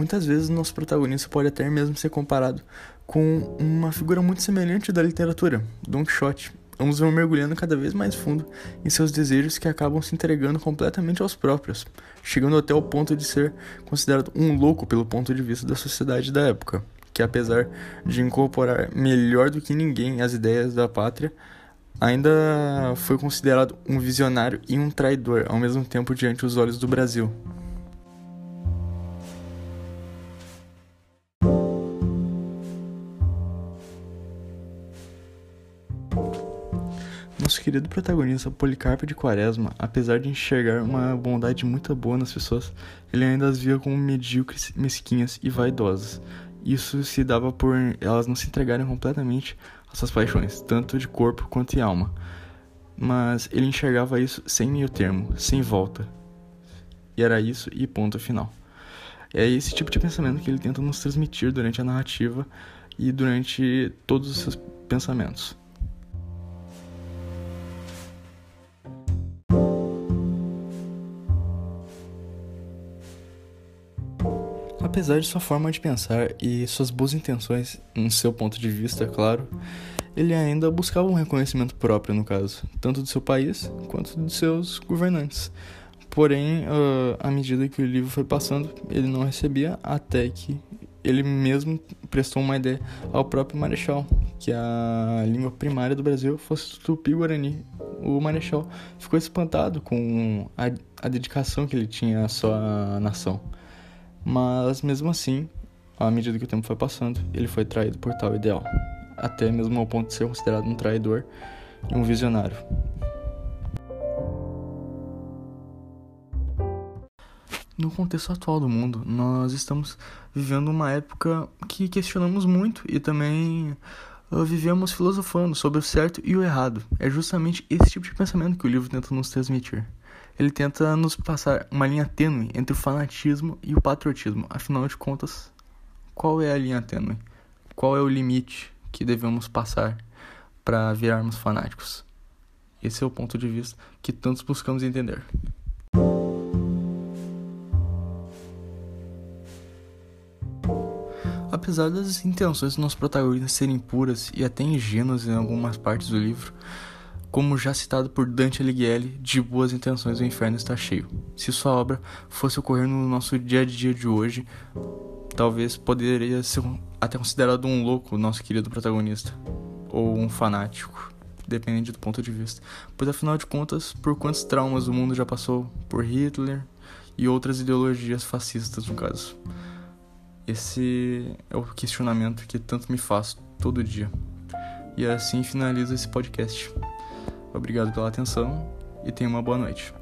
Muitas vezes nosso protagonista pode até mesmo ser comparado com uma figura muito semelhante da literatura, Don Quixote. Ambos vão mergulhando cada vez mais fundo em seus desejos que acabam se entregando completamente aos próprios, chegando até o ponto de ser considerado um louco pelo ponto de vista da sociedade da época, que apesar de incorporar melhor do que ninguém as ideias da pátria, ainda foi considerado um visionário e um traidor ao mesmo tempo diante dos olhos do Brasil. Nosso querido protagonista Policarpo de Quaresma, apesar de enxergar uma bondade muito boa nas pessoas, ele ainda as via como medíocres, mesquinhas e vaidosas. Isso se dava por elas não se entregarem completamente às suas paixões, tanto de corpo quanto de alma. Mas ele enxergava isso sem meio termo, sem volta. E era isso e ponto final. É esse tipo de pensamento que ele tenta nos transmitir durante a narrativa e durante todos os seus pensamentos. Apesar de sua forma de pensar e suas boas intenções, no seu ponto de vista, claro, ele ainda buscava um reconhecimento próprio, no caso, tanto do seu país quanto dos seus governantes. Porém, uh, à medida que o livro foi passando, ele não recebia até que ele mesmo prestou uma ideia ao próprio Marechal, que a língua primária do Brasil fosse Tupi-Guarani. O Marechal ficou espantado com a, a dedicação que ele tinha à sua nação. Mas mesmo assim, à medida que o tempo foi passando, ele foi traído por tal ideal, até mesmo ao ponto de ser considerado um traidor e um visionário. No contexto atual do mundo, nós estamos vivendo uma época que questionamos muito e também uh, vivemos filosofando sobre o certo e o errado. É justamente esse tipo de pensamento que o livro tenta nos transmitir ele tenta nos passar uma linha tênue entre o fanatismo e o patriotismo. Afinal de contas, qual é a linha tênue? Qual é o limite que devemos passar para virarmos fanáticos? Esse é o ponto de vista que tantos buscamos entender. Apesar das intenções dos nossos protagonistas serem puras e até ingênuas em algumas partes do livro, como já citado por Dante Alighieri, de boas intenções o inferno está cheio. Se sua obra fosse ocorrer no nosso dia a dia de hoje, talvez poderia ser até considerado um louco, nosso querido protagonista, ou um fanático, dependendo do ponto de vista. Pois afinal de contas, por quantos traumas o mundo já passou por Hitler e outras ideologias fascistas, no caso. Esse é o questionamento que tanto me faço todo dia. E assim finalizo esse podcast. Obrigado pela atenção e tenha uma boa noite.